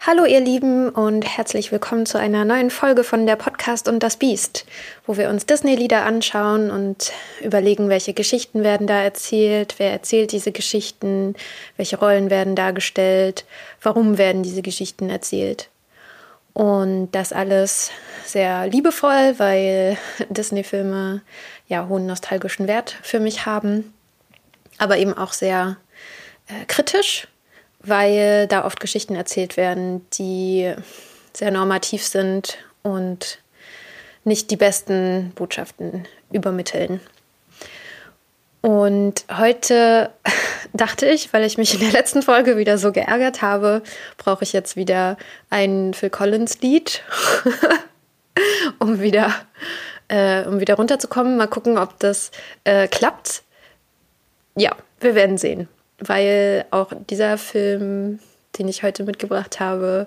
Hallo ihr Lieben und herzlich willkommen zu einer neuen Folge von der Podcast und das Biest, wo wir uns Disney-Lieder anschauen und überlegen, welche Geschichten werden da erzählt, wer erzählt diese Geschichten, welche Rollen werden dargestellt, warum werden diese Geschichten erzählt. Und das alles sehr liebevoll, weil Disney-Filme ja hohen nostalgischen Wert für mich haben aber eben auch sehr äh, kritisch, weil da oft Geschichten erzählt werden, die sehr normativ sind und nicht die besten Botschaften übermitteln. Und heute dachte ich, weil ich mich in der letzten Folge wieder so geärgert habe, brauche ich jetzt wieder ein Phil Collins Lied, um wieder, äh, um wieder runterzukommen. Mal gucken, ob das äh, klappt. Ja, wir werden sehen, weil auch dieser Film, den ich heute mitgebracht habe,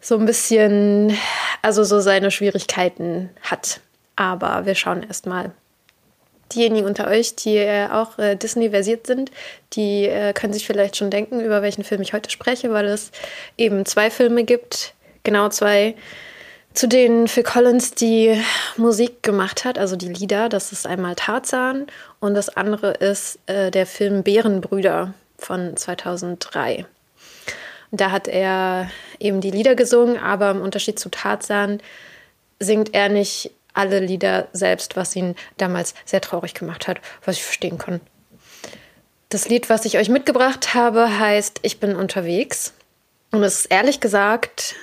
so ein bisschen, also so seine Schwierigkeiten hat. Aber wir schauen erst mal. Diejenigen unter euch, die äh, auch äh, Disney-versiert sind, die äh, können sich vielleicht schon denken, über welchen Film ich heute spreche, weil es eben zwei Filme gibt, genau zwei, zu denen Phil Collins die Musik gemacht hat, also die Lieder. Das ist einmal Tarzan und das andere ist äh, der Film Bärenbrüder von 2003. da hat er eben die Lieder gesungen, aber im Unterschied zu Tarzan singt er nicht alle Lieder selbst, was ihn damals sehr traurig gemacht hat, was ich verstehen kann. Das Lied, was ich euch mitgebracht habe, heißt Ich bin unterwegs. Und es ist ehrlich gesagt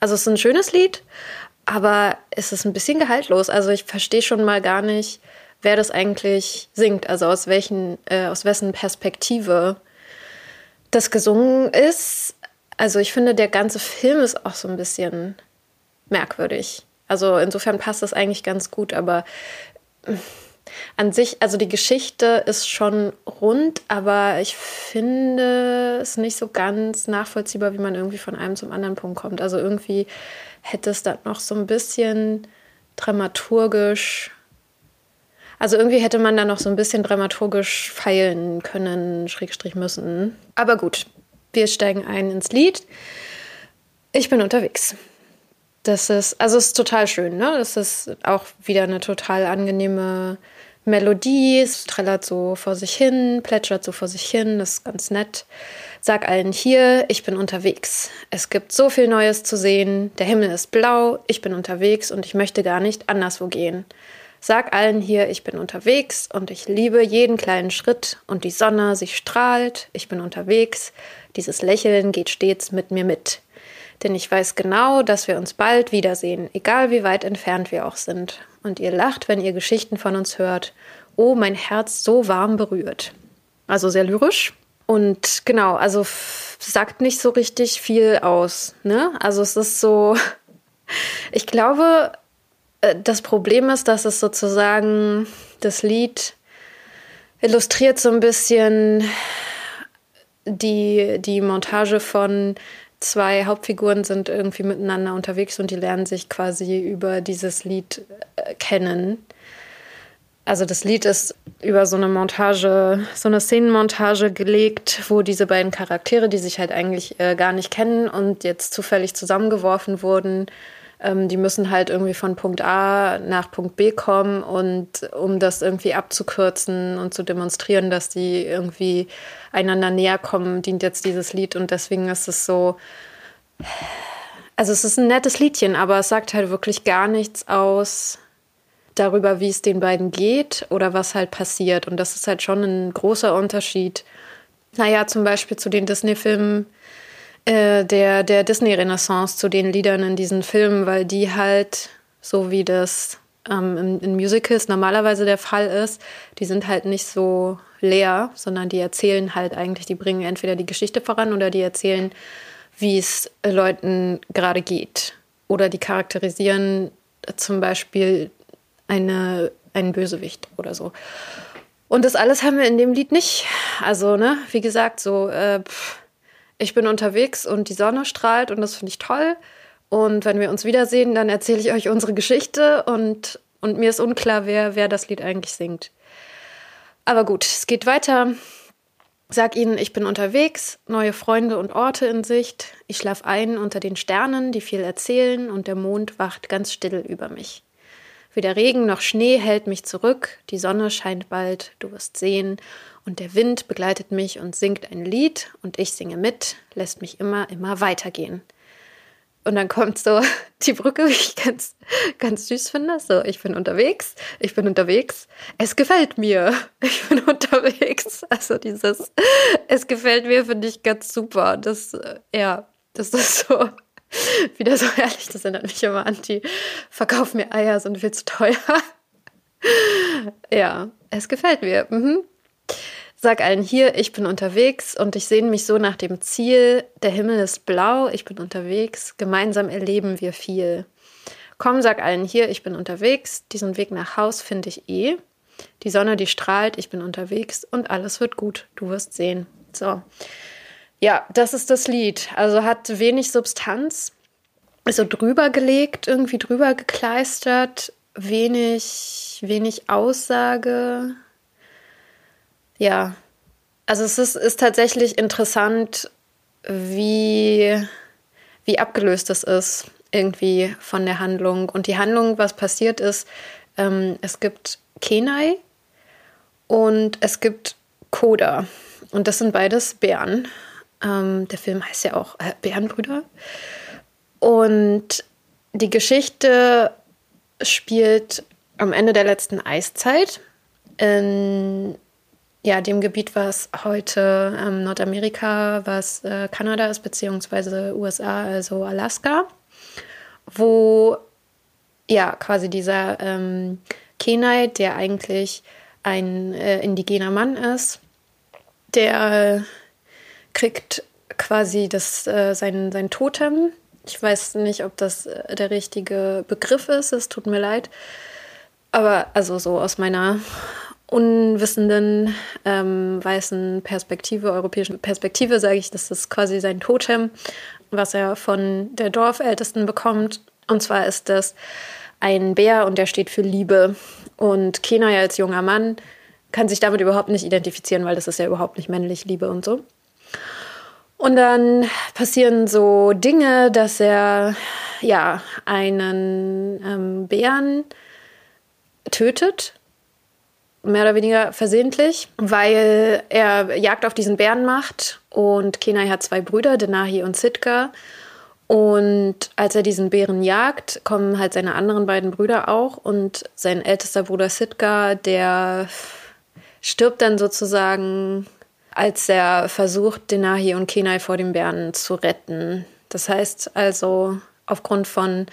also es ist ein schönes Lied, aber es ist ein bisschen gehaltlos. Also ich verstehe schon mal gar nicht, wer das eigentlich singt, also aus welchen, äh, aus wessen Perspektive das gesungen ist. Also ich finde, der ganze Film ist auch so ein bisschen merkwürdig. Also insofern passt das eigentlich ganz gut, aber an sich, also die Geschichte ist schon rund, aber ich finde es nicht so ganz nachvollziehbar, wie man irgendwie von einem zum anderen Punkt kommt. Also irgendwie hätte es dann noch so ein bisschen dramaturgisch, also irgendwie hätte man da noch so ein bisschen dramaturgisch feilen können, Schrägstrich müssen. Aber gut, wir steigen ein ins Lied. Ich bin unterwegs. Das ist, also es ist total schön, ne? Das ist auch wieder eine total angenehme Melodie, es trällert so vor sich hin, plätschert so vor sich hin, das ist ganz nett. Sag allen hier, ich bin unterwegs. Es gibt so viel Neues zu sehen, der Himmel ist blau, ich bin unterwegs und ich möchte gar nicht anderswo gehen. Sag allen hier, ich bin unterwegs und ich liebe jeden kleinen Schritt und die Sonne, sie strahlt, ich bin unterwegs, dieses Lächeln geht stets mit mir mit. Denn ich weiß genau, dass wir uns bald wiedersehen, egal wie weit entfernt wir auch sind und ihr lacht, wenn ihr Geschichten von uns hört. Oh, mein Herz so warm berührt. Also sehr lyrisch. Und genau, also sagt nicht so richtig viel aus. Ne? Also es ist so, ich glaube, äh, das Problem ist, dass es sozusagen das Lied illustriert so ein bisschen die, die Montage von zwei Hauptfiguren sind irgendwie miteinander unterwegs und die lernen sich quasi über dieses Lied äh, kennen. Also das Lied ist über so eine Montage, so eine Szenenmontage gelegt, wo diese beiden Charaktere, die sich halt eigentlich äh, gar nicht kennen und jetzt zufällig zusammengeworfen wurden, ähm, die müssen halt irgendwie von Punkt A nach Punkt B kommen und um das irgendwie abzukürzen und zu demonstrieren, dass die irgendwie einander näher kommen, dient jetzt dieses Lied und deswegen ist es so. Also es ist ein nettes Liedchen, aber es sagt halt wirklich gar nichts aus darüber, wie es den beiden geht oder was halt passiert. Und das ist halt schon ein großer Unterschied. Naja, zum Beispiel zu den Disney-Filmen, äh, der, der Disney-Renaissance zu den Liedern in diesen Filmen, weil die halt, so wie das ähm, in, in Musicals normalerweise der Fall ist, die sind halt nicht so leer, sondern die erzählen halt eigentlich, die bringen entweder die Geschichte voran oder die erzählen, wie es Leuten gerade geht. Oder die charakterisieren zum Beispiel eine, einen Bösewicht oder so. Und das alles haben wir in dem Lied nicht. Also, ne, wie gesagt, so, äh, pff, ich bin unterwegs und die Sonne strahlt und das finde ich toll. Und wenn wir uns wiedersehen, dann erzähle ich euch unsere Geschichte und, und mir ist unklar, wer, wer das Lied eigentlich singt. Aber gut, es geht weiter. Sag ihnen, ich bin unterwegs, neue Freunde und Orte in Sicht. Ich schlaf ein unter den Sternen, die viel erzählen, und der Mond wacht ganz still über mich. Weder Regen noch Schnee hält mich zurück, die Sonne scheint bald, du wirst sehen, und der Wind begleitet mich und singt ein Lied, und ich singe mit, lässt mich immer, immer weitergehen. Und dann kommt so die Brücke, die ich ganz, ganz süß finde. So, ich bin unterwegs, ich bin unterwegs, es gefällt mir, ich bin unterwegs. Also dieses, es gefällt mir, finde ich ganz super. Das, äh, ja, das ist so, wieder so herrlich. Das erinnert mich immer an die, verkauf mir Eier, sind viel zu teuer. ja, es gefällt mir. Mhm. Sag allen hier, ich bin unterwegs und ich sehne mich so nach dem Ziel. Der Himmel ist blau, ich bin unterwegs, gemeinsam erleben wir viel. Komm, sag allen hier, ich bin unterwegs, diesen Weg nach Haus finde ich eh. Die Sonne, die strahlt, ich bin unterwegs und alles wird gut, du wirst sehen. So. Ja, das ist das Lied. Also hat wenig Substanz, ist so drüber gelegt, irgendwie drüber gekleistert, wenig, wenig Aussage, ja, also es ist, ist tatsächlich interessant, wie, wie abgelöst es ist irgendwie von der Handlung. Und die Handlung, was passiert ist, ähm, es gibt Kenai und es gibt Koda. Und das sind beides Bären. Ähm, der Film heißt ja auch äh, Bärenbrüder. Und die Geschichte spielt am Ende der letzten Eiszeit in ja, dem Gebiet, was heute ähm, Nordamerika, was äh, Kanada ist, beziehungsweise USA, also Alaska, wo ja quasi dieser ähm, Kenai, der eigentlich ein äh, indigener Mann ist, der kriegt quasi das, äh, sein, sein Totem. Ich weiß nicht, ob das äh, der richtige Begriff ist, es tut mir leid. Aber also so aus meiner unwissenden ähm, weißen Perspektive, europäischen Perspektive, sage ich, das ist quasi sein Totem, was er von der Dorfältesten bekommt. Und zwar ist das ein Bär und der steht für Liebe. Und Kenai als junger Mann kann sich damit überhaupt nicht identifizieren, weil das ist ja überhaupt nicht männlich, Liebe und so. Und dann passieren so Dinge, dass er ja einen ähm, Bären tötet mehr oder weniger versehentlich, weil er Jagd auf diesen Bären macht und Kenai hat zwei Brüder, Denahi und Sitka. Und als er diesen Bären jagt, kommen halt seine anderen beiden Brüder auch und sein ältester Bruder Sitka, der stirbt dann sozusagen, als er versucht, Denahi und Kenai vor den Bären zu retten. Das heißt also, aufgrund von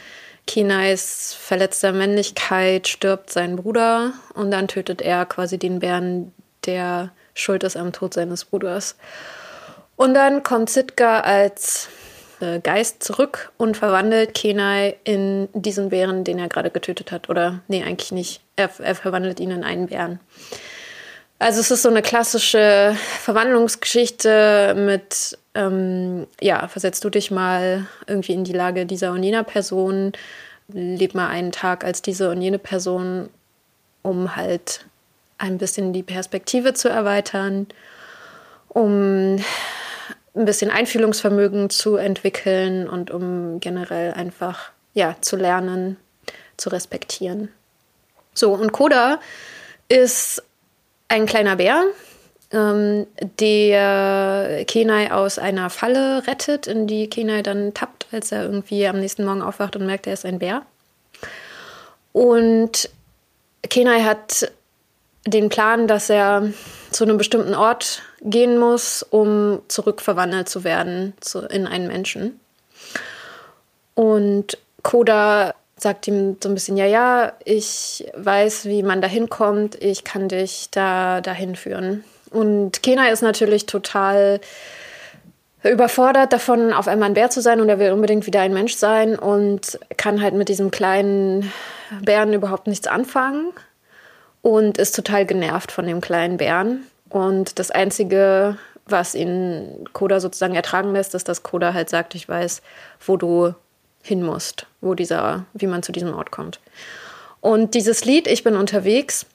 Kinais verletzter Männlichkeit stirbt sein Bruder und dann tötet er quasi den Bären, der schuld ist am Tod seines Bruders. Und dann kommt Sitka als äh, Geist zurück und verwandelt Kenai in diesen Bären, den er gerade getötet hat. Oder, nee, eigentlich nicht. Er, er verwandelt ihn in einen Bären. Also es ist so eine klassische Verwandlungsgeschichte mit, ähm, ja, versetzt du dich mal irgendwie in die Lage dieser und jener Person, leb mal einen Tag als diese und jene Person, um halt ein bisschen die Perspektive zu erweitern, um ein bisschen Einfühlungsvermögen zu entwickeln und um generell einfach ja zu lernen, zu respektieren. So und Koda ist ein kleiner Bär, ähm, der Kenai aus einer Falle rettet, in die Kenai dann tappt, als er irgendwie am nächsten Morgen aufwacht und merkt, er ist ein Bär. Und Kenai hat den Plan, dass er zu einem bestimmten Ort gehen muss, um zurückverwandelt zu werden zu, in einen Menschen. Und Koda sagt ihm so ein bisschen, ja, ja, ich weiß, wie man da hinkommt, ich kann dich da dahin führen. Und Kena ist natürlich total überfordert davon, auf einmal ein Bär zu sein und er will unbedingt wieder ein Mensch sein und kann halt mit diesem kleinen Bären überhaupt nichts anfangen und ist total genervt von dem kleinen Bären. Und das Einzige, was ihn Koda sozusagen ertragen lässt, ist, dass Koda halt sagt, ich weiß, wo du hin musst, wo dieser, wie man zu diesem Ort kommt. Und dieses Lied, Ich bin unterwegs,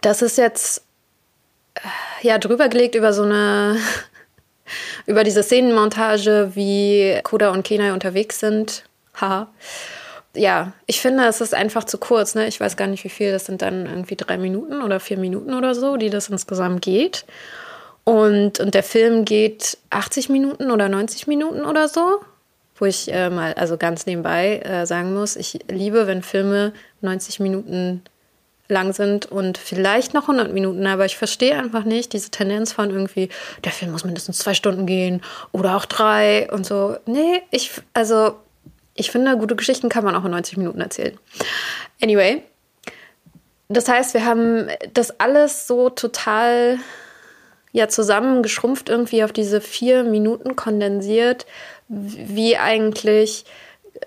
das ist jetzt ja drüber gelegt über so eine über diese Szenenmontage, wie Koda und Kenai unterwegs sind. Haha. Ja, ich finde, es ist einfach zu kurz. Ne? Ich weiß gar nicht, wie viel. Das sind dann irgendwie drei Minuten oder vier Minuten oder so, die das insgesamt geht. Und, und der Film geht 80 Minuten oder 90 Minuten oder so. Wo ich äh, mal, also ganz nebenbei äh, sagen muss, ich liebe, wenn Filme 90 Minuten lang sind und vielleicht noch 100 Minuten, aber ich verstehe einfach nicht diese Tendenz von irgendwie, der Film muss mindestens zwei Stunden gehen oder auch drei und so. Nee, ich, also ich finde, gute Geschichten kann man auch in 90 Minuten erzählen. Anyway, das heißt, wir haben das alles so total ja zusammengeschrumpft irgendwie auf diese vier Minuten kondensiert, wie eigentlich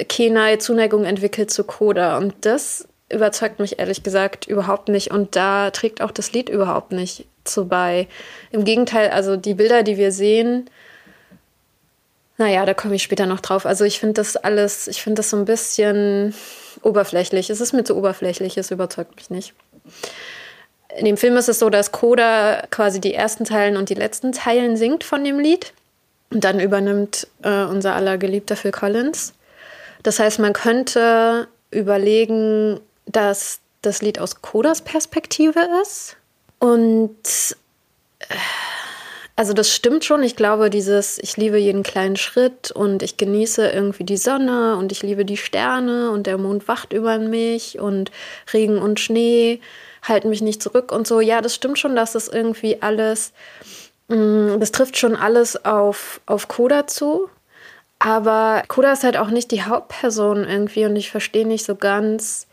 Kenai Zuneigung entwickelt zu Koda. Und das überzeugt mich ehrlich gesagt überhaupt nicht. Und da trägt auch das Lied überhaupt nicht zu bei. Im Gegenteil, also die Bilder, die wir sehen, naja, da komme ich später noch drauf. Also ich finde das alles, ich finde das so ein bisschen oberflächlich. Es ist mir zu oberflächlich, es überzeugt mich nicht. In dem Film ist es so, dass Coda quasi die ersten Teilen und die letzten Teilen singt von dem Lied. Und dann übernimmt äh, unser aller geliebter Phil Collins. Das heißt, man könnte überlegen, dass das Lied aus Kodas Perspektive ist. Und äh, also das stimmt schon. Ich glaube, dieses, ich liebe jeden kleinen Schritt und ich genieße irgendwie die Sonne und ich liebe die Sterne und der Mond wacht über mich und Regen und Schnee halten mich nicht zurück und so. Ja, das stimmt schon, dass das irgendwie alles, das trifft schon alles auf, auf Koda zu. Aber Koda ist halt auch nicht die Hauptperson irgendwie und ich verstehe nicht so ganz,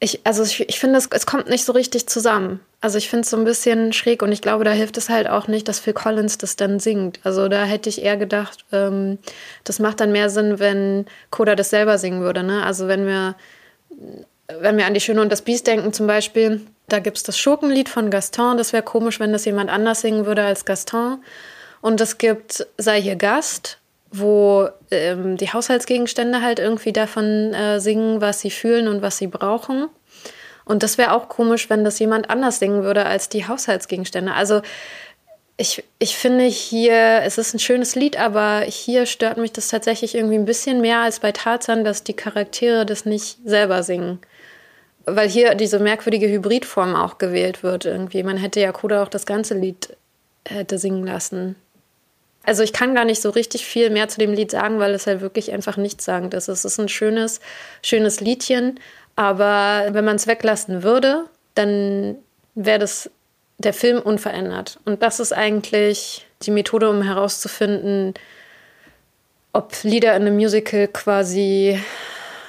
ich, also ich, ich finde, es, es kommt nicht so richtig zusammen. Also ich finde es so ein bisschen schräg und ich glaube, da hilft es halt auch nicht, dass Phil Collins das dann singt. Also da hätte ich eher gedacht, ähm, das macht dann mehr Sinn, wenn Coda das selber singen würde. Ne? Also wenn wir, wenn wir an die Schöne und das Biest denken zum Beispiel, da gibt es das Schurkenlied von Gaston. Das wäre komisch, wenn das jemand anders singen würde als Gaston. Und es gibt Sei hier Gast wo ähm, die Haushaltsgegenstände halt irgendwie davon äh, singen, was sie fühlen und was sie brauchen. Und das wäre auch komisch, wenn das jemand anders singen würde als die Haushaltsgegenstände. Also ich, ich finde hier, es ist ein schönes Lied, aber hier stört mich das tatsächlich irgendwie ein bisschen mehr als bei Tarzan, dass die Charaktere das nicht selber singen. Weil hier diese merkwürdige Hybridform auch gewählt wird irgendwie. Man hätte ja Koda auch das ganze Lied hätte singen lassen. Also ich kann gar nicht so richtig viel mehr zu dem Lied sagen, weil es halt wirklich einfach nichtssagend ist. Es ist ein schönes, schönes Liedchen, aber wenn man es weglassen würde, dann wäre das der Film unverändert. Und das ist eigentlich die Methode, um herauszufinden, ob Lieder in einem Musical quasi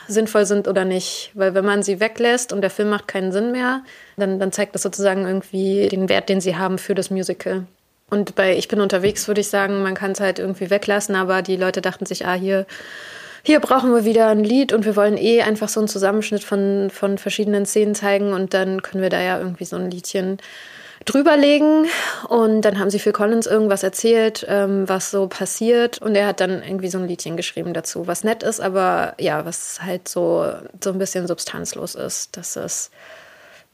sinnvoll sind oder nicht. Weil wenn man sie weglässt und der Film macht keinen Sinn mehr, dann, dann zeigt das sozusagen irgendwie den Wert, den sie haben für das Musical. Und bei Ich bin unterwegs würde ich sagen, man kann es halt irgendwie weglassen, aber die Leute dachten sich, ah, hier, hier brauchen wir wieder ein Lied und wir wollen eh einfach so einen Zusammenschnitt von, von verschiedenen Szenen zeigen und dann können wir da ja irgendwie so ein Liedchen drüberlegen und dann haben sie Phil Collins irgendwas erzählt, ähm, was so passiert und er hat dann irgendwie so ein Liedchen geschrieben dazu, was nett ist, aber ja, was halt so, so ein bisschen substanzlos ist. Das ist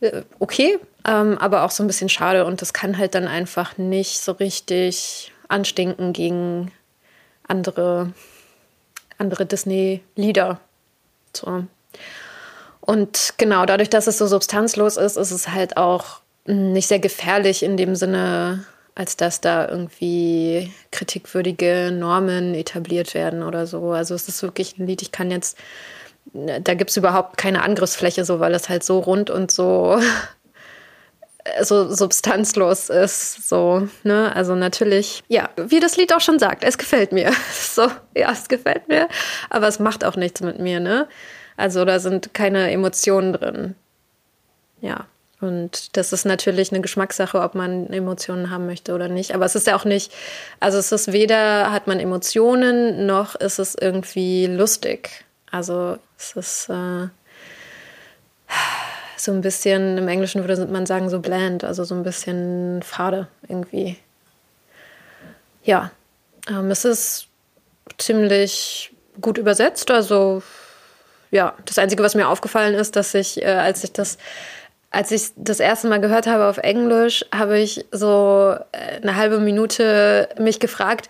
äh, okay, ähm, aber auch so ein bisschen schade und das kann halt dann einfach nicht so richtig anstinken gegen andere, andere Disney-Lieder. So. Und genau, dadurch, dass es so substanzlos ist, ist es halt auch nicht sehr gefährlich in dem Sinne, als dass da irgendwie kritikwürdige Normen etabliert werden oder so. Also es ist wirklich ein Lied, ich kann jetzt da gibt es überhaupt keine Angriffsfläche, so weil es halt so rund und so, so substanzlos ist. So, ne? Also natürlich, ja, wie das Lied auch schon sagt, es gefällt mir. So, ja, es gefällt mir, aber es macht auch nichts mit mir, ne? Also da sind keine Emotionen drin. Ja. Und das ist natürlich eine Geschmackssache, ob man Emotionen haben möchte oder nicht. Aber es ist ja auch nicht, also es ist weder hat man Emotionen, noch ist es irgendwie lustig. Also es ist äh, so ein bisschen, im Englischen würde man sagen, so bland, also so ein bisschen fade irgendwie. Ja, ähm, es ist ziemlich gut übersetzt. Also ja, das Einzige, was mir aufgefallen ist, dass ich, äh, als ich das als ich das erste Mal gehört habe auf Englisch, habe ich so äh, eine halbe Minute mich gefragt,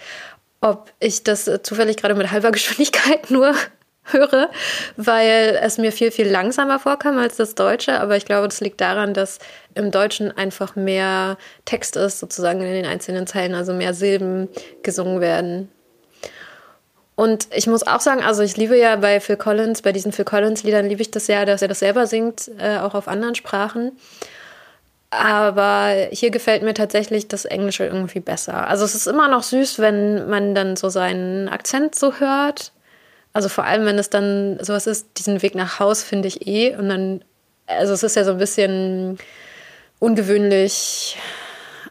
ob ich das zufällig gerade mit halber Geschwindigkeit nur höre, weil es mir viel, viel langsamer vorkam als das Deutsche. Aber ich glaube, das liegt daran, dass im Deutschen einfach mehr Text ist, sozusagen in den einzelnen Zeilen, also mehr Silben gesungen werden. Und ich muss auch sagen, also ich liebe ja bei Phil Collins, bei diesen Phil Collins-Liedern liebe ich das ja, dass er das selber singt, äh, auch auf anderen Sprachen. Aber hier gefällt mir tatsächlich das Englische irgendwie besser. Also es ist immer noch süß, wenn man dann so seinen Akzent so hört. Also vor allem, wenn es dann sowas ist, diesen Weg nach Haus finde ich eh. Und dann, also es ist ja so ein bisschen ungewöhnlich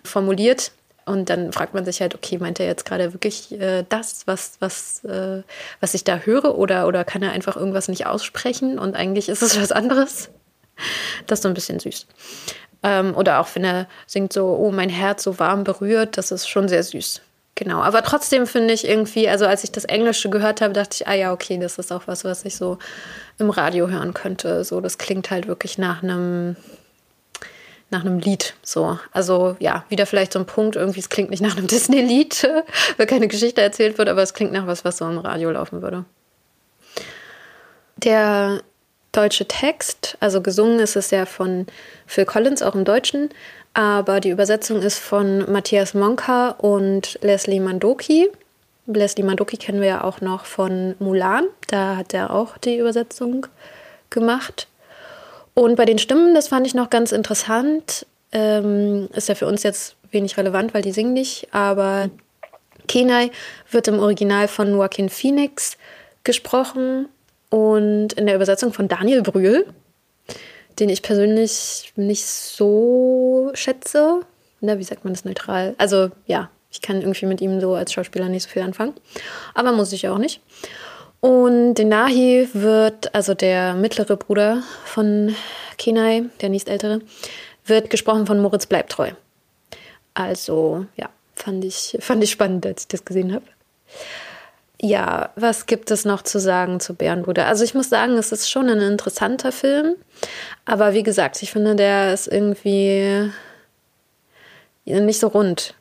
formuliert. Und dann fragt man sich halt, okay, meint er jetzt gerade wirklich äh, das, was, was, äh, was ich da höre? Oder, oder kann er einfach irgendwas nicht aussprechen und eigentlich ist es was anderes? Das ist so ein bisschen süß. Ähm, oder auch wenn er singt so, oh, mein Herz so warm berührt, das ist schon sehr süß. Genau, aber trotzdem finde ich irgendwie, also als ich das Englische gehört habe, dachte ich, ah ja, okay, das ist auch was, was ich so im Radio hören könnte. So, das klingt halt wirklich nach einem nach einem Lied. So, also ja, wieder vielleicht so ein Punkt. Irgendwie, es klingt nicht nach einem Disney-Lied, weil keine Geschichte erzählt wird, aber es klingt nach was, was so im Radio laufen würde. Der deutsche Text. Also gesungen ist es ja von Phil Collins, auch im Deutschen. Aber die Übersetzung ist von Matthias Monka und Leslie Mandoki. Leslie Mandoki kennen wir ja auch noch von Mulan. Da hat er auch die Übersetzung gemacht. Und bei den Stimmen, das fand ich noch ganz interessant. Ähm, ist ja für uns jetzt wenig relevant, weil die singen nicht. Aber Kenai wird im Original von Joaquin Phoenix gesprochen und in der Übersetzung von Daniel Brühl, den ich persönlich nicht so schätze. Na, wie sagt man das neutral? Also ja, ich kann irgendwie mit ihm so als Schauspieler nicht so viel anfangen. Aber muss ich ja auch nicht. Und den Nahi wird, also der mittlere Bruder von Kenai, der nächstältere, wird gesprochen von Moritz Bleibtreu. Also ja, fand ich, fand ich spannend, als ich das gesehen habe. Ja, was gibt es noch zu sagen zu Bärenbruder? Also ich muss sagen, es ist schon ein interessanter Film. Aber wie gesagt, ich finde, der ist irgendwie nicht so rund.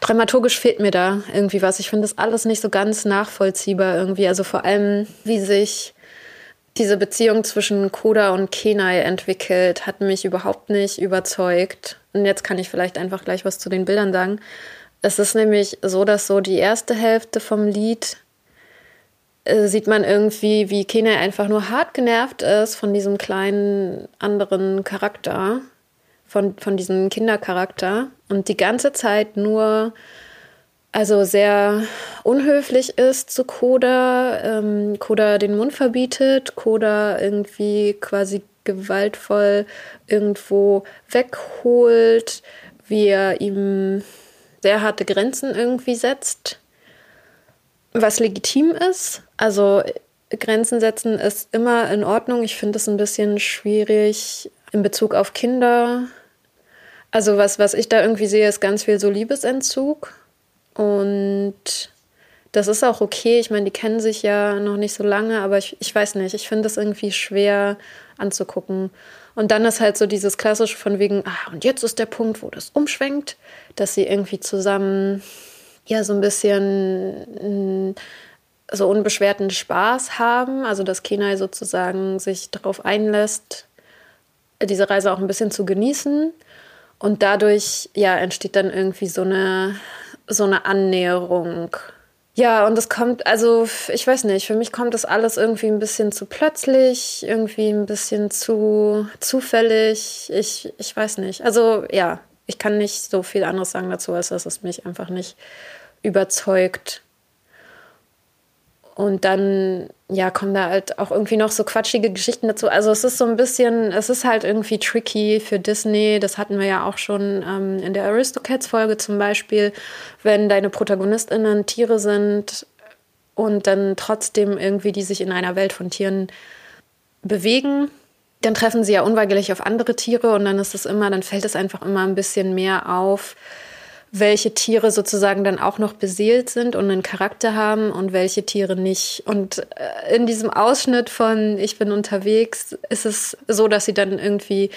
Dramaturgisch fehlt mir da irgendwie was. Ich finde das alles nicht so ganz nachvollziehbar irgendwie. Also vor allem, wie sich diese Beziehung zwischen Koda und Kenai entwickelt, hat mich überhaupt nicht überzeugt. Und jetzt kann ich vielleicht einfach gleich was zu den Bildern sagen. Es ist nämlich so, dass so die erste Hälfte vom Lied äh, sieht man irgendwie, wie Kenai einfach nur hart genervt ist von diesem kleinen anderen Charakter, von, von diesem Kindercharakter und die ganze Zeit nur also sehr unhöflich ist zu Koda, ähm, Koda den Mund verbietet, Koda irgendwie quasi gewaltvoll irgendwo wegholt, wie er ihm sehr harte Grenzen irgendwie setzt, was legitim ist. Also Grenzen setzen ist immer in Ordnung. Ich finde es ein bisschen schwierig in Bezug auf Kinder. Also was, was ich da irgendwie sehe, ist ganz viel so Liebesentzug. Und das ist auch okay. Ich meine, die kennen sich ja noch nicht so lange, aber ich, ich weiß nicht. Ich finde das irgendwie schwer anzugucken. Und dann ist halt so dieses klassische von wegen, ah, und jetzt ist der Punkt, wo das umschwenkt, dass sie irgendwie zusammen ja so ein bisschen mm, so unbeschwerten Spaß haben, also dass Kenai sozusagen sich darauf einlässt, diese Reise auch ein bisschen zu genießen. Und dadurch ja entsteht dann irgendwie so eine so eine Annäherung ja, und es kommt, also ich weiß nicht, für mich kommt das alles irgendwie ein bisschen zu plötzlich, irgendwie ein bisschen zu zufällig. Ich, ich weiß nicht. Also ja, ich kann nicht so viel anderes sagen dazu, als dass es mich einfach nicht überzeugt. Und dann, ja, kommen da halt auch irgendwie noch so quatschige Geschichten dazu. Also es ist so ein bisschen, es ist halt irgendwie tricky für Disney. Das hatten wir ja auch schon ähm, in der Aristocats-Folge zum Beispiel, wenn deine ProtagonistInnen Tiere sind und dann trotzdem irgendwie die sich in einer Welt von Tieren bewegen, dann treffen sie ja unweigerlich auf andere Tiere und dann ist es immer, dann fällt es einfach immer ein bisschen mehr auf, welche Tiere sozusagen dann auch noch beseelt sind und einen Charakter haben und welche Tiere nicht. Und äh, in diesem Ausschnitt von Ich bin unterwegs ist es so, dass sie dann irgendwie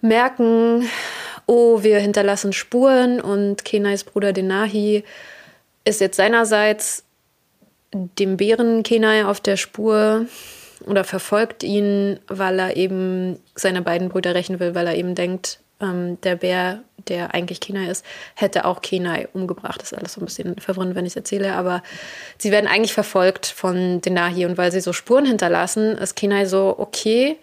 merken, oh, wir hinterlassen Spuren und Kenais Bruder Denahi ist jetzt seinerseits dem Bären Kenai auf der Spur oder verfolgt ihn, weil er eben seine beiden Brüder rächen will, weil er eben denkt, ähm, der Bär, der eigentlich Kenai ist, hätte auch Kenai umgebracht. Das ist alles so ein bisschen verwirrend, wenn ich es erzähle, aber sie werden eigentlich verfolgt von Denahi und weil sie so Spuren hinterlassen, ist Kenai so, okay,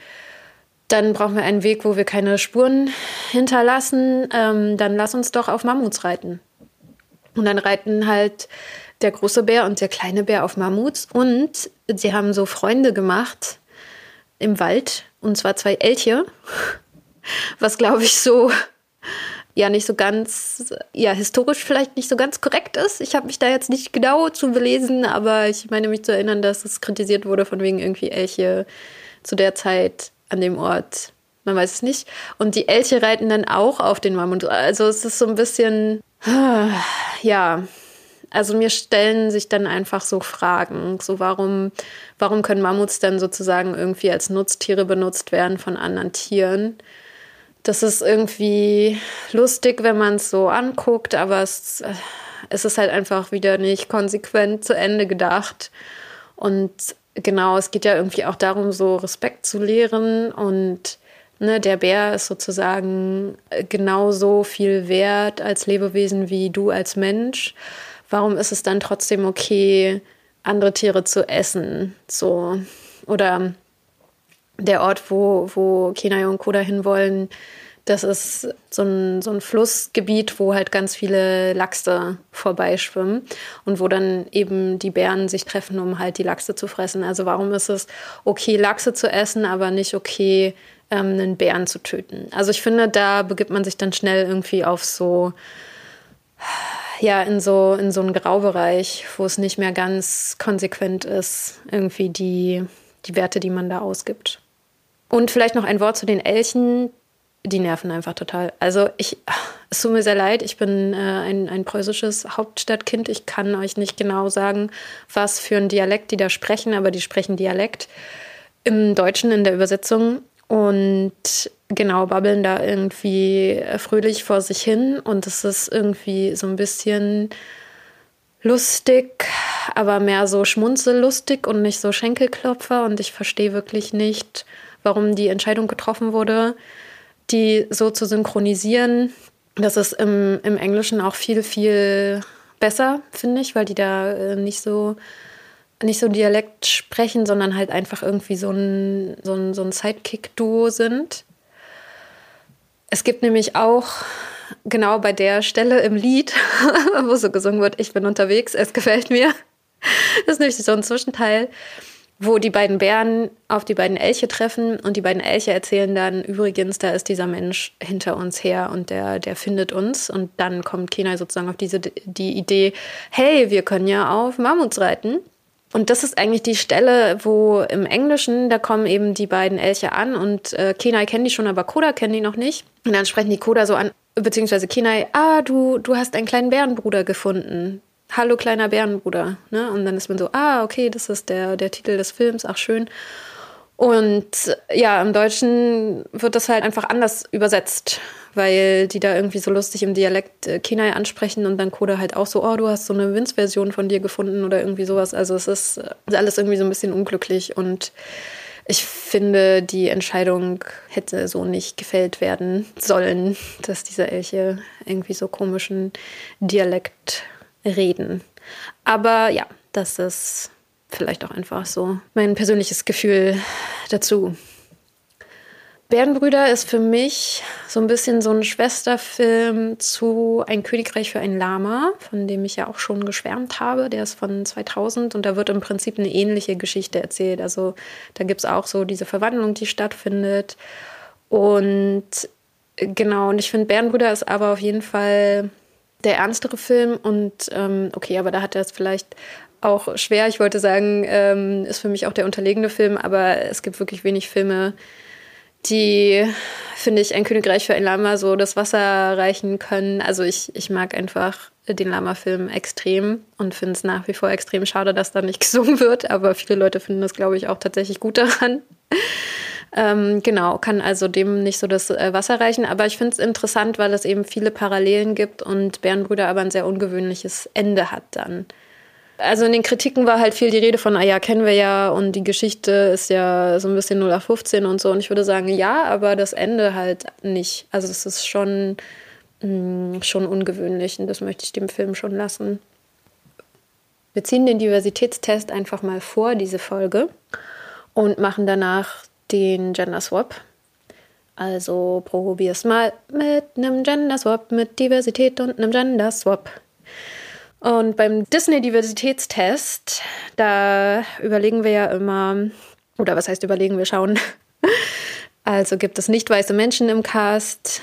dann brauchen wir einen Weg, wo wir keine Spuren hinterlassen, ähm, dann lass uns doch auf Mammuts reiten. Und dann reiten halt der große Bär und der kleine Bär auf Mammuts und sie haben so Freunde gemacht im Wald und zwar zwei Elche, was glaube ich so ja nicht so ganz, ja, historisch vielleicht nicht so ganz korrekt ist. Ich habe mich da jetzt nicht genau zu belesen, aber ich meine mich zu erinnern, dass es kritisiert wurde von wegen irgendwie Elche zu der Zeit an dem Ort. Man weiß es nicht. Und die Elche reiten dann auch auf den Mammut. Also es ist so ein bisschen, ja, also mir stellen sich dann einfach so Fragen, so warum, warum können Mammuts dann sozusagen irgendwie als Nutztiere benutzt werden von anderen Tieren? Das ist irgendwie lustig, wenn man es so anguckt, aber es, es ist halt einfach wieder nicht konsequent zu Ende gedacht. Und genau, es geht ja irgendwie auch darum, so Respekt zu lehren und ne, der Bär ist sozusagen genauso viel wert als Lebewesen wie du als Mensch warum ist es dann trotzdem okay, andere Tiere zu essen? So. Oder der Ort, wo, wo Kenai und Koda hinwollen, das ist so ein, so ein Flussgebiet, wo halt ganz viele Lachse vorbeischwimmen und wo dann eben die Bären sich treffen, um halt die Lachse zu fressen. Also warum ist es okay, Lachse zu essen, aber nicht okay, ähm, einen Bären zu töten? Also ich finde, da begibt man sich dann schnell irgendwie auf so ja in so, in so einen Graubereich, wo es nicht mehr ganz konsequent ist, irgendwie die, die Werte, die man da ausgibt. Und vielleicht noch ein Wort zu den Elchen. Die nerven einfach total. Also ich, es tut mir sehr leid, ich bin äh, ein, ein preußisches Hauptstadtkind. Ich kann euch nicht genau sagen, was für ein Dialekt die da sprechen, aber die sprechen Dialekt im Deutschen in der Übersetzung. Und genau, babbeln da irgendwie fröhlich vor sich hin. Und es ist irgendwie so ein bisschen lustig, aber mehr so schmunzellustig und nicht so Schenkelklopfer. Und ich verstehe wirklich nicht, warum die Entscheidung getroffen wurde, die so zu synchronisieren. Das ist im, im Englischen auch viel, viel besser, finde ich, weil die da äh, nicht so nicht so Dialekt sprechen, sondern halt einfach irgendwie so ein, so ein, so ein Sidekick-Duo sind. Es gibt nämlich auch genau bei der Stelle im Lied, wo so gesungen wird, ich bin unterwegs, es gefällt mir. Das ist nämlich so ein Zwischenteil, wo die beiden Bären auf die beiden Elche treffen und die beiden Elche erzählen dann, übrigens, da ist dieser Mensch hinter uns her und der, der findet uns. Und dann kommt Kenai sozusagen auf diese die Idee, hey, wir können ja auf Mammuts reiten. Und das ist eigentlich die Stelle, wo im Englischen, da kommen eben die beiden Elche an und äh, Kenai kennen die schon, aber Koda kennen die noch nicht. Und dann sprechen die Koda so an, beziehungsweise Kenai, ah, du, du hast einen kleinen Bärenbruder gefunden. Hallo, kleiner Bärenbruder. Ne? Und dann ist man so, ah, okay, das ist der, der Titel des Films, ach schön. Und ja, im Deutschen wird das halt einfach anders übersetzt weil die da irgendwie so lustig im Dialekt äh, Kenai ansprechen und dann Koda halt auch so, oh, du hast so eine Vince-Version von dir gefunden oder irgendwie sowas. Also es ist äh, alles irgendwie so ein bisschen unglücklich und ich finde, die Entscheidung hätte so nicht gefällt werden sollen, dass diese Elche irgendwie so komischen Dialekt reden. Aber ja, das ist vielleicht auch einfach so mein persönliches Gefühl dazu. Bärenbrüder ist für mich so ein bisschen so ein Schwesterfilm zu Ein Königreich für ein Lama, von dem ich ja auch schon geschwärmt habe. Der ist von 2000 und da wird im Prinzip eine ähnliche Geschichte erzählt. Also da gibt es auch so diese Verwandlung, die stattfindet. Und genau, und ich finde, Bärenbrüder ist aber auf jeden Fall der ernstere Film. Und ähm, okay, aber da hat er es vielleicht auch schwer. Ich wollte sagen, ähm, ist für mich auch der unterlegene Film, aber es gibt wirklich wenig Filme, die, finde ich, ein Königreich für ein Lama so das Wasser reichen können. Also ich, ich mag einfach den Lama-Film extrem und finde es nach wie vor extrem schade, dass da nicht gesungen wird. Aber viele Leute finden das, glaube ich, auch tatsächlich gut daran. Ähm, genau, kann also dem nicht so das äh, Wasser reichen. Aber ich finde es interessant, weil es eben viele Parallelen gibt und Bärenbrüder aber ein sehr ungewöhnliches Ende hat dann. Also in den Kritiken war halt viel die Rede von, ah ja, kennen wir ja und die Geschichte ist ja so ein bisschen 0 auf 15 und so. Und ich würde sagen, ja, aber das Ende halt nicht. Also es ist schon, mh, mm, schon ungewöhnlich und das möchte ich dem Film schon lassen. Wir ziehen den Diversitätstest einfach mal vor, diese Folge, und machen danach den Gender Swap. Also probier's mal mit einem Gender Swap, mit Diversität und einem Gender Swap. Und beim Disney-Diversitätstest, da überlegen wir ja immer, oder was heißt überlegen, wir schauen. Also gibt es nicht weiße Menschen im Cast.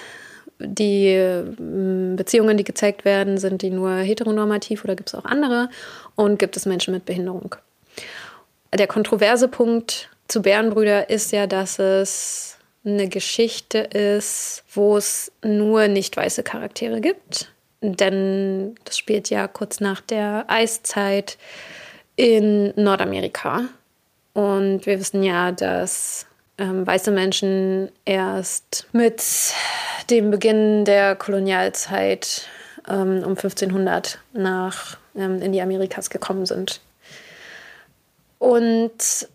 Die mm, Beziehungen, die gezeigt werden, sind die nur heteronormativ oder gibt es auch andere? Und gibt es Menschen mit Behinderung? Der kontroverse Punkt zu Bärenbrüder ist ja, dass es eine Geschichte ist, wo es nur nicht weiße Charaktere gibt denn das spielt ja kurz nach der Eiszeit in Nordamerika. Und wir wissen ja, dass ähm, weiße Menschen erst mit dem Beginn der Kolonialzeit ähm, um 1500 nach ähm, in die Amerikas gekommen sind. Und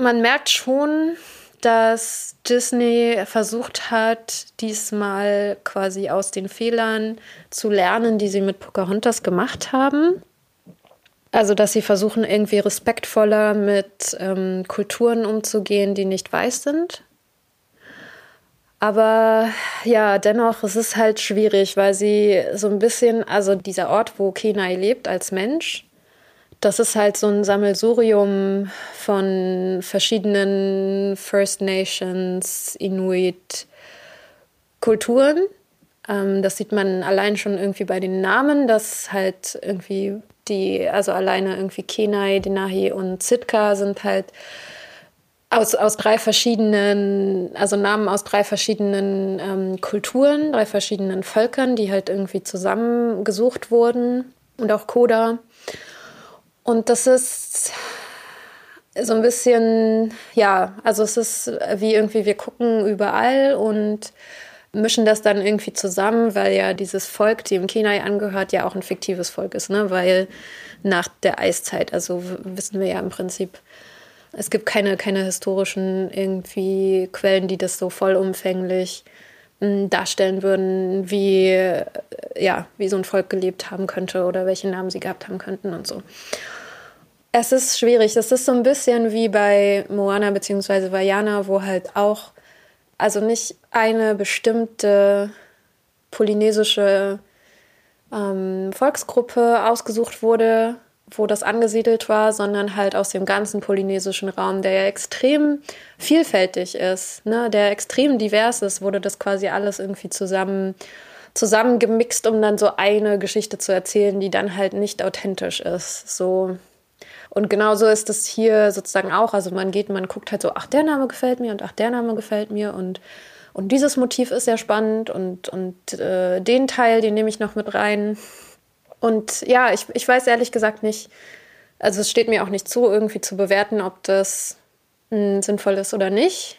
man merkt schon, dass Disney versucht hat, diesmal quasi aus den Fehlern zu lernen, die sie mit Pocahontas gemacht haben. Also, dass sie versuchen, irgendwie respektvoller mit ähm, Kulturen umzugehen, die nicht weiß sind. Aber ja, dennoch, es ist halt schwierig, weil sie so ein bisschen, also dieser Ort, wo Kenai lebt als Mensch, das ist halt so ein Sammelsurium von verschiedenen First Nations, Inuit, Kulturen. Ähm, das sieht man allein schon irgendwie bei den Namen, dass halt irgendwie die, also alleine irgendwie Kenai, Denahi und Sitka sind halt aus, aus drei verschiedenen, also Namen aus drei verschiedenen ähm, Kulturen, drei verschiedenen Völkern, die halt irgendwie zusammengesucht wurden und auch Koda. Und das ist so ein bisschen, ja, also es ist wie irgendwie, wir gucken überall und mischen das dann irgendwie zusammen, weil ja dieses Volk, die im Kenai angehört, ja auch ein fiktives Volk ist, ne? Weil nach der Eiszeit, also wissen wir ja im Prinzip, es gibt keine, keine historischen irgendwie Quellen, die das so vollumfänglich hm, darstellen würden, wie, ja, wie so ein Volk gelebt haben könnte oder welche Namen sie gehabt haben könnten und so. Es ist schwierig. Es ist so ein bisschen wie bei Moana bzw. Vajana, wo halt auch, also nicht eine bestimmte polynesische ähm, Volksgruppe ausgesucht wurde, wo das angesiedelt war, sondern halt aus dem ganzen polynesischen Raum, der ja extrem vielfältig ist, ne, der extrem divers ist, wurde das quasi alles irgendwie zusammen zusammengemixt, um dann so eine Geschichte zu erzählen, die dann halt nicht authentisch ist. So und genauso ist es hier sozusagen auch. Also man geht, man guckt halt so, ach, der Name gefällt mir und ach, der Name gefällt mir und, und dieses Motiv ist sehr spannend und, und äh, den Teil, den nehme ich noch mit rein. Und ja, ich, ich weiß ehrlich gesagt nicht, also es steht mir auch nicht zu, irgendwie zu bewerten, ob das hm, sinnvoll ist oder nicht.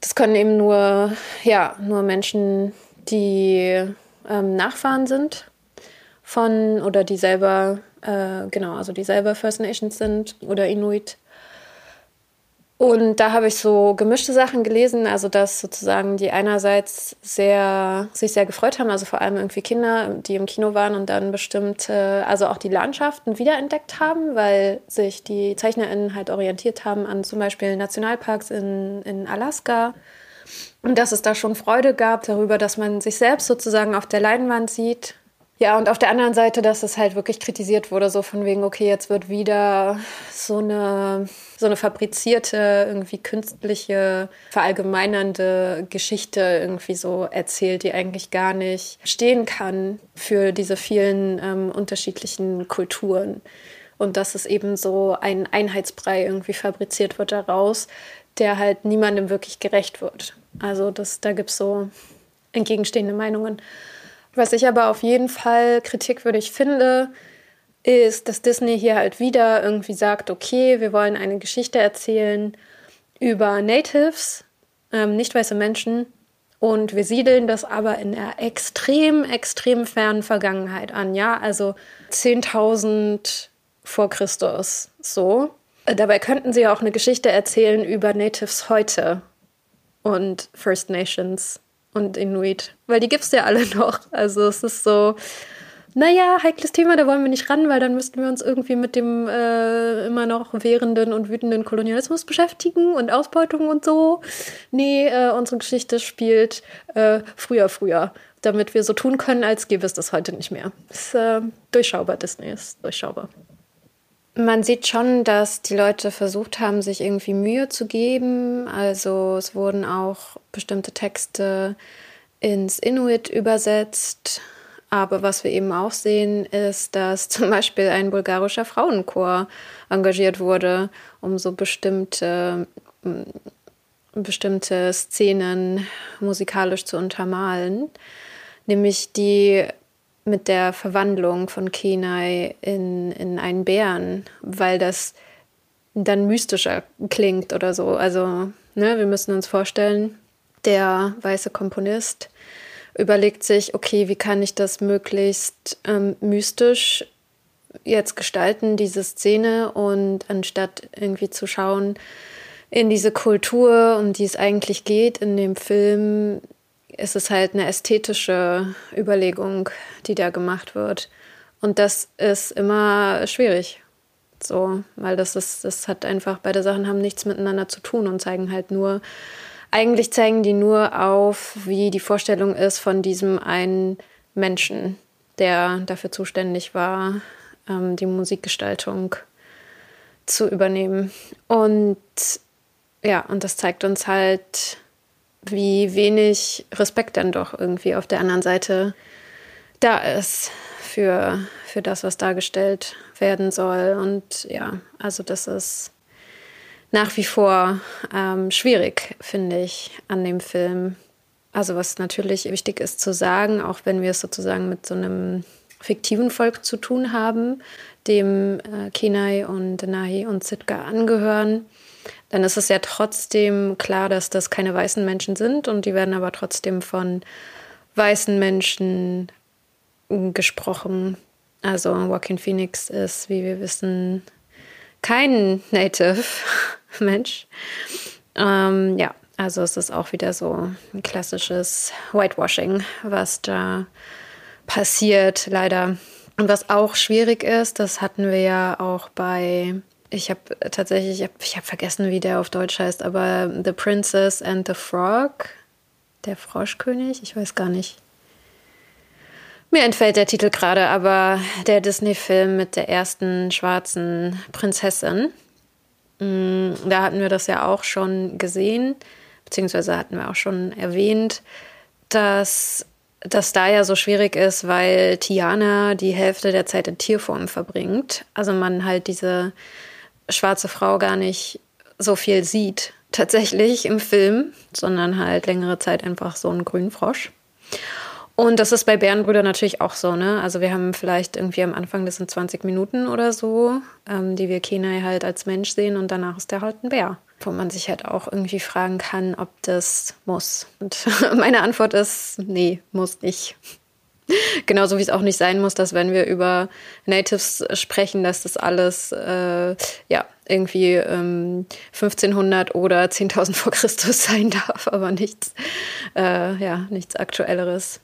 Das können eben nur, ja, nur Menschen, die ähm, Nachfahren sind von oder die selber äh, genau, also die selber First Nations sind oder Inuit. Und da habe ich so gemischte Sachen gelesen, also dass sozusagen die einerseits sehr, sich sehr gefreut haben, also vor allem irgendwie Kinder, die im Kino waren und dann bestimmt, also auch die Landschaften wiederentdeckt haben, weil sich die ZeichnerInnen halt orientiert haben an zum Beispiel Nationalparks in, in Alaska. Und dass es da schon Freude gab darüber, dass man sich selbst sozusagen auf der Leinwand sieht ja, und auf der anderen Seite, dass es halt wirklich kritisiert wurde, so von wegen, okay, jetzt wird wieder so eine, so eine fabrizierte, irgendwie künstliche, verallgemeinernde Geschichte irgendwie so erzählt, die eigentlich gar nicht stehen kann für diese vielen ähm, unterschiedlichen Kulturen. Und dass es eben so ein Einheitsbrei irgendwie fabriziert wird daraus, der halt niemandem wirklich gerecht wird. Also das, da gibt es so entgegenstehende Meinungen. Was ich aber auf jeden Fall kritikwürdig finde, ist, dass Disney hier halt wieder irgendwie sagt, okay, wir wollen eine Geschichte erzählen über Natives, ähm, nicht weiße Menschen, und wir siedeln das aber in der extrem, extrem fernen Vergangenheit an, ja, also 10.000 vor Christus, so. Dabei könnten sie auch eine Geschichte erzählen über Natives heute und First Nations und Inuit, weil die gibt es ja alle noch. Also es ist so, naja, heikles Thema, da wollen wir nicht ran, weil dann müssten wir uns irgendwie mit dem äh, immer noch währenden und wütenden Kolonialismus beschäftigen und Ausbeutung und so. Nee, äh, unsere Geschichte spielt äh, früher, früher, damit wir so tun können, als gäbe es das heute nicht mehr. Ist äh, durchschaubar, Disney ist durchschaubar. Man sieht schon, dass die Leute versucht haben, sich irgendwie Mühe zu geben. Also es wurden auch bestimmte Texte ins Inuit übersetzt. Aber was wir eben auch sehen, ist, dass zum Beispiel ein bulgarischer Frauenchor engagiert wurde, um so bestimmte, bestimmte Szenen musikalisch zu untermalen. Nämlich die mit der Verwandlung von Kenai in, in einen Bären, weil das dann mystischer klingt oder so. Also, ne, wir müssen uns vorstellen, der weiße Komponist überlegt sich, okay, wie kann ich das möglichst ähm, mystisch jetzt gestalten, diese Szene, und anstatt irgendwie zu schauen in diese Kultur, um die es eigentlich geht in dem Film, ist es halt eine ästhetische Überlegung, die da gemacht wird. Und das ist immer schwierig. So, weil das ist, das hat einfach, beide Sachen haben nichts miteinander zu tun und zeigen halt nur, eigentlich zeigen die nur auf, wie die Vorstellung ist von diesem einen Menschen, der dafür zuständig war, ähm, die Musikgestaltung zu übernehmen. Und ja, und das zeigt uns halt, wie wenig Respekt dann doch irgendwie auf der anderen Seite da ist für, für das, was dargestellt werden soll. Und ja, also das ist nach wie vor ähm, schwierig, finde ich, an dem Film. Also was natürlich wichtig ist zu sagen, auch wenn wir es sozusagen mit so einem fiktiven Volk zu tun haben, dem äh, Kenai und Denahi und Sitka angehören, dann ist es ja trotzdem klar, dass das keine weißen Menschen sind und die werden aber trotzdem von weißen Menschen gesprochen. Also Joaquin Phoenix ist, wie wir wissen, kein Native Mensch. Ähm, ja, also es ist auch wieder so ein klassisches Whitewashing, was da passiert, leider. Und was auch schwierig ist, das hatten wir ja auch bei ich habe tatsächlich, ich habe hab vergessen, wie der auf Deutsch heißt, aber The Princess and the Frog, der Froschkönig, ich weiß gar nicht. Mir entfällt der Titel gerade, aber der Disney-Film mit der ersten schwarzen Prinzessin. Mm, da hatten wir das ja auch schon gesehen, beziehungsweise hatten wir auch schon erwähnt, dass das da ja so schwierig ist, weil Tiana die Hälfte der Zeit in Tierform verbringt. Also man halt diese schwarze Frau gar nicht so viel sieht, tatsächlich im Film, sondern halt längere Zeit einfach so einen grünen Frosch. Und das ist bei Bärenbrüder natürlich auch so, ne? Also wir haben vielleicht irgendwie am Anfang, das sind 20 Minuten oder so, ähm, die wir Kenai halt als Mensch sehen und danach ist der halt ein Bär. Wo man sich halt auch irgendwie fragen kann, ob das muss. Und meine Antwort ist, nee, muss nicht. Genauso wie es auch nicht sein muss, dass wenn wir über Natives sprechen, dass das alles äh, ja irgendwie ähm, 1500 oder 10.000 vor Christus sein darf, aber nichts äh, ja nichts Aktuelleres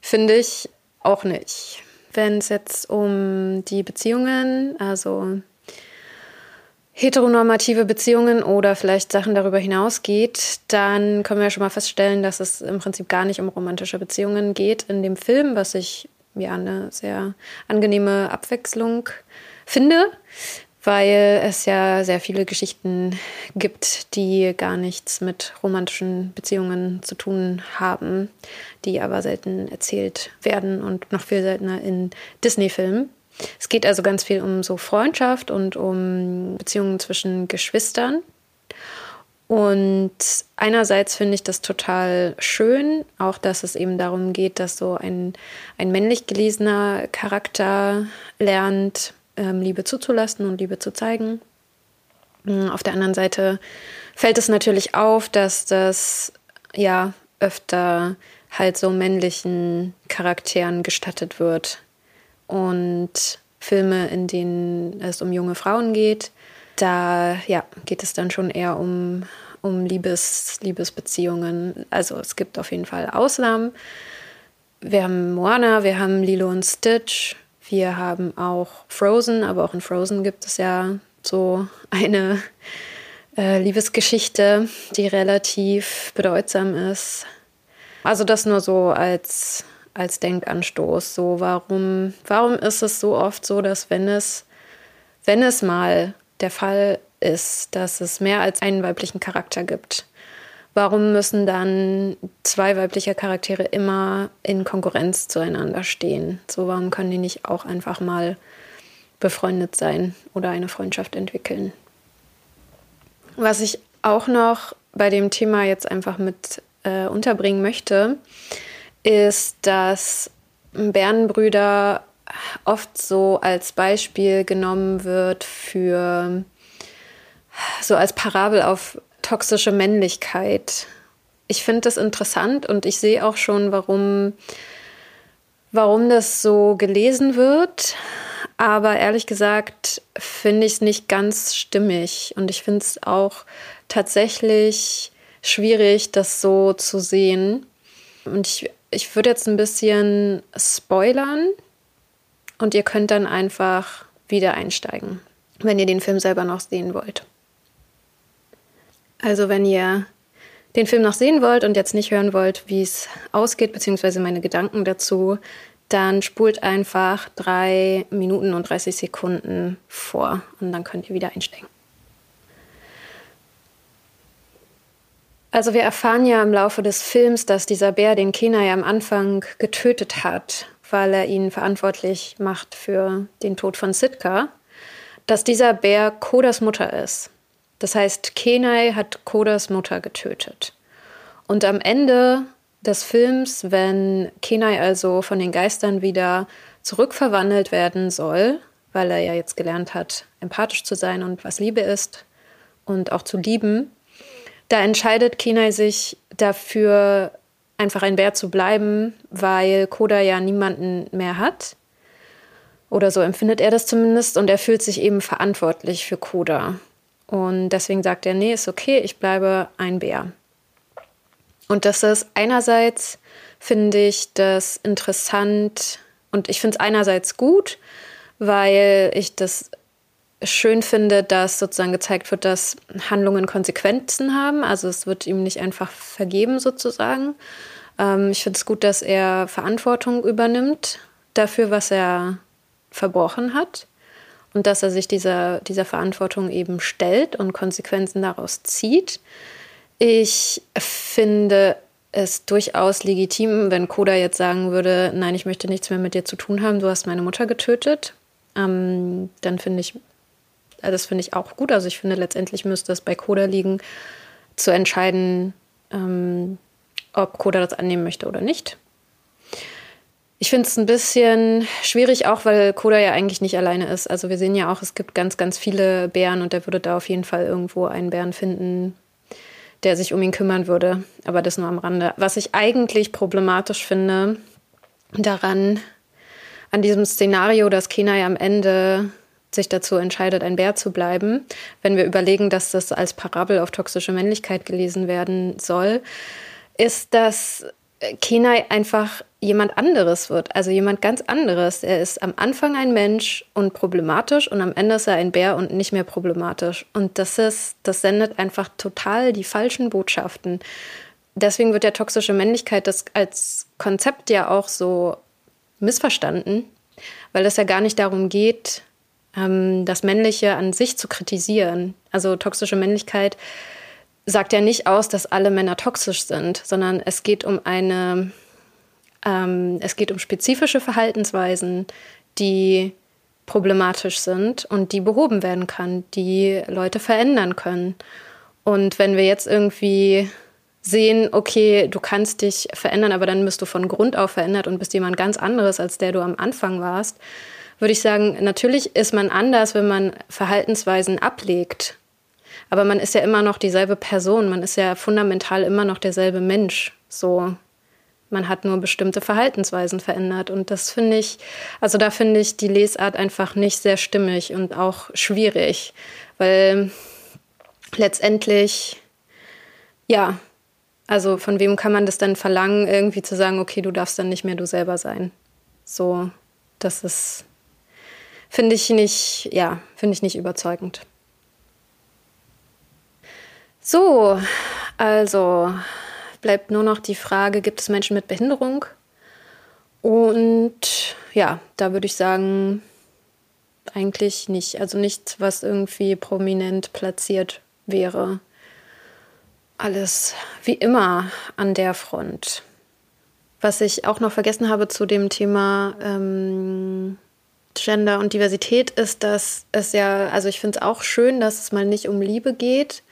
finde ich auch nicht. Wenn es jetzt um die Beziehungen, also heteronormative Beziehungen oder vielleicht Sachen darüber hinaus geht, dann können wir schon mal feststellen, dass es im Prinzip gar nicht um romantische Beziehungen geht in dem Film, was ich ja eine sehr angenehme Abwechslung finde, weil es ja sehr viele Geschichten gibt, die gar nichts mit romantischen Beziehungen zu tun haben, die aber selten erzählt werden und noch viel seltener in Disney-Filmen. Es geht also ganz viel um so Freundschaft und um Beziehungen zwischen Geschwistern. Und einerseits finde ich das total schön, auch dass es eben darum geht, dass so ein, ein männlich gelesener Charakter lernt, ähm, Liebe zuzulassen und Liebe zu zeigen. Mm, auf der anderen Seite fällt es natürlich auf, dass das ja öfter halt so männlichen Charakteren gestattet wird. Und Filme, in denen es um junge Frauen geht, da ja, geht es dann schon eher um, um Liebes, Liebesbeziehungen. Also es gibt auf jeden Fall Ausnahmen. Wir haben Moana, wir haben Lilo und Stitch, wir haben auch Frozen, aber auch in Frozen gibt es ja so eine äh, Liebesgeschichte, die relativ bedeutsam ist. Also das nur so als, als Denkanstoß. So, warum, warum ist es so oft so, dass wenn es, wenn es mal der Fall ist, dass es mehr als einen weiblichen Charakter gibt, warum müssen dann zwei weibliche Charaktere immer in Konkurrenz zueinander stehen? So, warum können die nicht auch einfach mal befreundet sein oder eine Freundschaft entwickeln? Was ich auch noch bei dem Thema jetzt einfach mit äh, unterbringen möchte, ist, dass Bärenbrüder oft so als Beispiel genommen wird für so als Parabel auf toxische Männlichkeit. Ich finde das interessant und ich sehe auch schon, warum, warum das so gelesen wird. Aber ehrlich gesagt finde ich es nicht ganz stimmig und ich finde es auch tatsächlich schwierig, das so zu sehen. Und ich, ich würde jetzt ein bisschen spoilern und ihr könnt dann einfach wieder einsteigen, wenn ihr den Film selber noch sehen wollt. Also wenn ihr den Film noch sehen wollt und jetzt nicht hören wollt, wie es ausgeht, beziehungsweise meine Gedanken dazu, dann spult einfach drei Minuten und 30 Sekunden vor und dann könnt ihr wieder einsteigen. Also wir erfahren ja im Laufe des Films, dass dieser Bär den Kenai am Anfang getötet hat, weil er ihn verantwortlich macht für den Tod von Sitka, dass dieser Bär Kodas Mutter ist. Das heißt, Kenai hat Kodas Mutter getötet. Und am Ende des Films, wenn Kenai also von den Geistern wieder zurückverwandelt werden soll, weil er ja jetzt gelernt hat, empathisch zu sein und was Liebe ist und auch zu lieben, da entscheidet Kenai sich dafür, einfach ein Bär zu bleiben, weil Koda ja niemanden mehr hat. Oder so empfindet er das zumindest und er fühlt sich eben verantwortlich für Koda. Und deswegen sagt er, nee, ist okay, ich bleibe ein Bär. Und das ist einerseits, finde ich das interessant und ich finde es einerseits gut, weil ich das schön finde, dass sozusagen gezeigt wird, dass Handlungen Konsequenzen haben. Also es wird ihm nicht einfach vergeben sozusagen. Ähm, ich finde es gut, dass er Verantwortung übernimmt dafür, was er verbrochen hat und dass er sich dieser, dieser Verantwortung eben stellt und Konsequenzen daraus zieht. Ich finde es durchaus legitim, wenn Koda jetzt sagen würde, nein, ich möchte nichts mehr mit dir zu tun haben, du hast meine Mutter getötet. Ähm, dann finde ich, das finde ich auch gut. Also ich finde, letztendlich müsste es bei Koda liegen, zu entscheiden, ähm, ob Koda das annehmen möchte oder nicht. Ich finde es ein bisschen schwierig, auch weil Koda ja eigentlich nicht alleine ist. Also wir sehen ja auch, es gibt ganz, ganz viele Bären und er würde da auf jeden Fall irgendwo einen Bären finden, der sich um ihn kümmern würde. Aber das nur am Rande. Was ich eigentlich problematisch finde daran, an diesem Szenario, dass Kenai am Ende sich dazu entscheidet, ein Bär zu bleiben, wenn wir überlegen, dass das als Parabel auf toxische Männlichkeit gelesen werden soll, ist, dass Kenai einfach jemand anderes wird, also jemand ganz anderes. Er ist am Anfang ein Mensch und problematisch und am Ende ist er ein Bär und nicht mehr problematisch. Und das ist, das sendet einfach total die falschen Botschaften. Deswegen wird ja toxische Männlichkeit das als Konzept ja auch so missverstanden, weil es ja gar nicht darum geht, ähm, das Männliche an sich zu kritisieren. Also toxische Männlichkeit sagt ja nicht aus, dass alle Männer toxisch sind, sondern es geht um eine, ähm, es geht um spezifische Verhaltensweisen, die problematisch sind und die behoben werden kann, die Leute verändern können. Und wenn wir jetzt irgendwie sehen, okay, du kannst dich verändern, aber dann bist du von Grund auf verändert und bist jemand ganz anderes, als der du am Anfang warst, würde ich sagen, natürlich ist man anders, wenn man Verhaltensweisen ablegt. Aber man ist ja immer noch dieselbe Person, man ist ja fundamental immer noch derselbe Mensch. So, man hat nur bestimmte Verhaltensweisen verändert. Und das finde ich, also da finde ich die Lesart einfach nicht sehr stimmig und auch schwierig, weil letztendlich, ja, also von wem kann man das dann verlangen, irgendwie zu sagen, okay, du darfst dann nicht mehr du selber sein. So, das ist, finde ich nicht, ja, finde ich nicht überzeugend. So, also bleibt nur noch die Frage, gibt es Menschen mit Behinderung? Und ja, da würde ich sagen, eigentlich nicht. Also nichts, was irgendwie prominent platziert wäre. Alles wie immer an der Front. Was ich auch noch vergessen habe zu dem Thema ähm, Gender und Diversität ist, dass es ja, also ich finde es auch schön, dass es mal nicht um Liebe geht,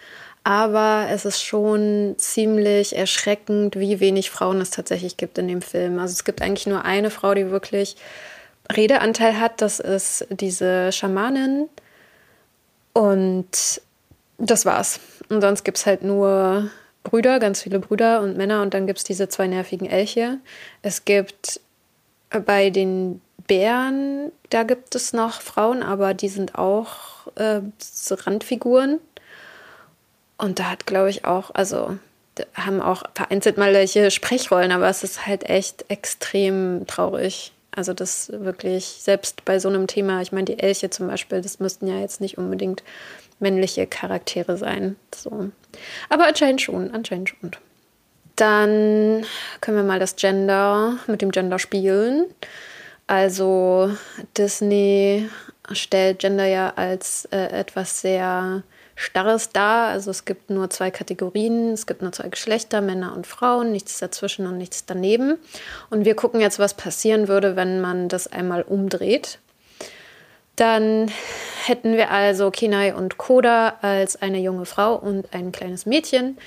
aber es ist schon ziemlich erschreckend, wie wenig Frauen es tatsächlich gibt in dem Film. Also es gibt eigentlich nur eine Frau, die wirklich Redeanteil hat. Das ist diese Schamanin. Und das war's. Und sonst gibt es halt nur Brüder, ganz viele Brüder und Männer. Und dann gibt es diese zwei nervigen Elche. Es gibt bei den Bären, da gibt es noch Frauen, aber die sind auch äh, Randfiguren. Und da hat, glaube ich, auch, also haben auch vereinzelt mal welche Sprechrollen, aber es ist halt echt extrem traurig. Also das wirklich, selbst bei so einem Thema, ich meine, die Elche zum Beispiel, das müssten ja jetzt nicht unbedingt männliche Charaktere sein. So. Aber anscheinend schon, anscheinend schon. Dann können wir mal das Gender mit dem Gender spielen. Also Disney stellt Gender ja als äh, etwas sehr Starres dar. Also es gibt nur zwei Kategorien, es gibt nur zwei Geschlechter, Männer und Frauen, nichts dazwischen und nichts daneben. Und wir gucken jetzt, was passieren würde, wenn man das einmal umdreht. Dann hätten wir also Kenai und Koda als eine junge Frau und ein kleines Mädchen,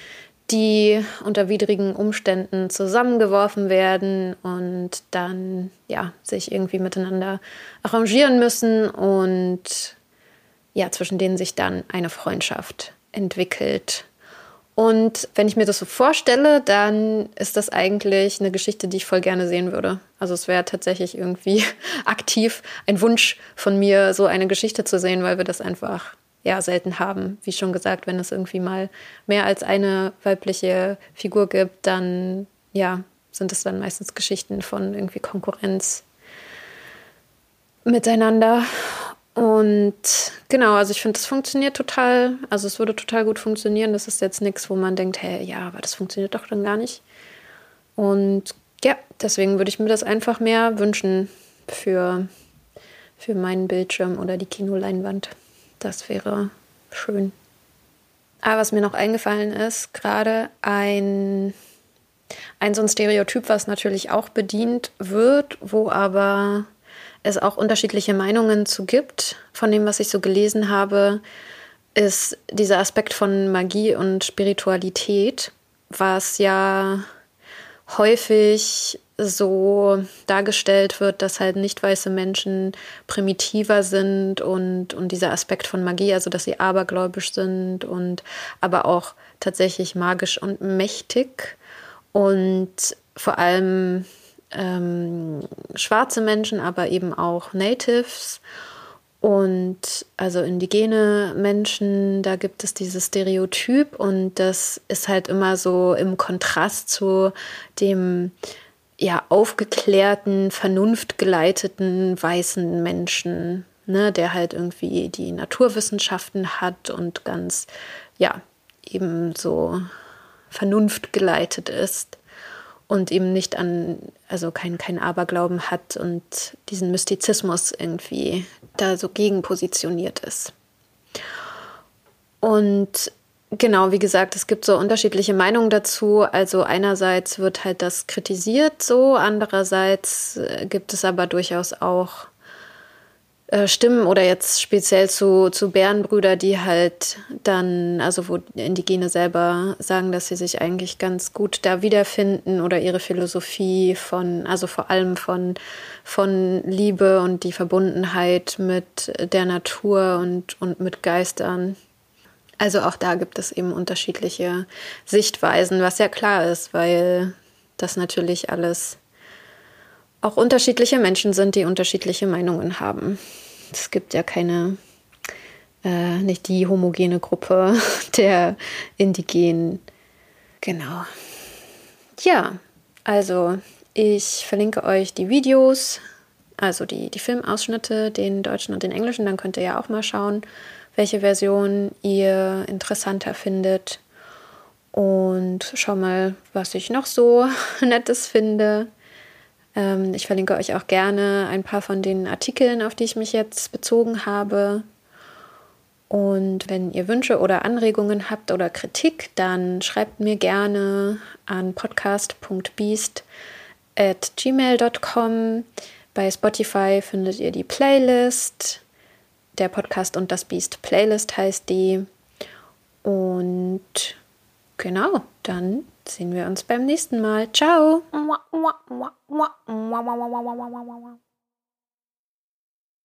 die unter widrigen Umständen zusammengeworfen werden und dann ja sich irgendwie miteinander arrangieren müssen und ja, zwischen denen sich dann eine Freundschaft entwickelt. Und wenn ich mir das so vorstelle, dann ist das eigentlich eine Geschichte, die ich voll gerne sehen würde. Also es wäre tatsächlich irgendwie aktiv ein Wunsch von mir, so eine Geschichte zu sehen, weil wir das einfach ja selten haben. Wie schon gesagt, wenn es irgendwie mal mehr als eine weibliche Figur gibt, dann ja, sind es dann meistens Geschichten von irgendwie Konkurrenz miteinander. Und genau, also ich finde, das funktioniert total. Also es würde total gut funktionieren. Das ist jetzt nichts, wo man denkt, hey, ja, aber das funktioniert doch dann gar nicht. Und ja, deswegen würde ich mir das einfach mehr wünschen für, für meinen Bildschirm oder die Kinoleinwand. Das wäre schön. Aber was mir noch eingefallen ist, gerade ein, ein so ein Stereotyp, was natürlich auch bedient wird, wo aber es auch unterschiedliche Meinungen zu gibt. Von dem, was ich so gelesen habe, ist dieser Aspekt von Magie und Spiritualität, was ja häufig so dargestellt wird, dass halt nicht weiße Menschen primitiver sind und, und dieser Aspekt von Magie, also dass sie abergläubisch sind und aber auch tatsächlich magisch und mächtig und vor allem ähm, schwarze Menschen, aber eben auch Natives und also indigene Menschen, da gibt es dieses Stereotyp und das ist halt immer so im Kontrast zu dem ja aufgeklärten, vernunftgeleiteten weißen Menschen, ne, der halt irgendwie die Naturwissenschaften hat und ganz ja eben so vernunftgeleitet ist und eben nicht an, also kein, kein Aberglauben hat und diesen Mystizismus irgendwie da so gegen positioniert ist. Und genau, wie gesagt, es gibt so unterschiedliche Meinungen dazu. Also einerseits wird halt das kritisiert so, andererseits äh, gibt es aber durchaus auch Stimmen oder jetzt speziell zu, zu Bärenbrüder, die halt dann, also wo Indigene selber sagen, dass sie sich eigentlich ganz gut da wiederfinden oder ihre Philosophie von, also vor allem von, von Liebe und die Verbundenheit mit der Natur und, und mit Geistern. Also auch da gibt es eben unterschiedliche Sichtweisen, was ja klar ist, weil das natürlich alles auch unterschiedliche Menschen sind, die unterschiedliche Meinungen haben. Es gibt ja keine, äh, nicht die homogene Gruppe der Indigenen. Genau. Ja, also ich verlinke euch die Videos, also die, die Filmausschnitte, den deutschen und den englischen. Dann könnt ihr ja auch mal schauen, welche Version ihr interessanter findet. Und schau mal, was ich noch so Nettes finde. Ähm, ich verlinke euch auch gerne ein paar von den Artikeln, auf die ich mich jetzt bezogen habe. Und wenn ihr Wünsche oder Anregungen habt oder Kritik, dann schreibt mir gerne an podcast.beast at gmail.com. Bei Spotify findet ihr die Playlist. Der Podcast und das Beast Playlist heißt die. Und genau, dann sehen wir uns beim nächsten Mal. Ciao!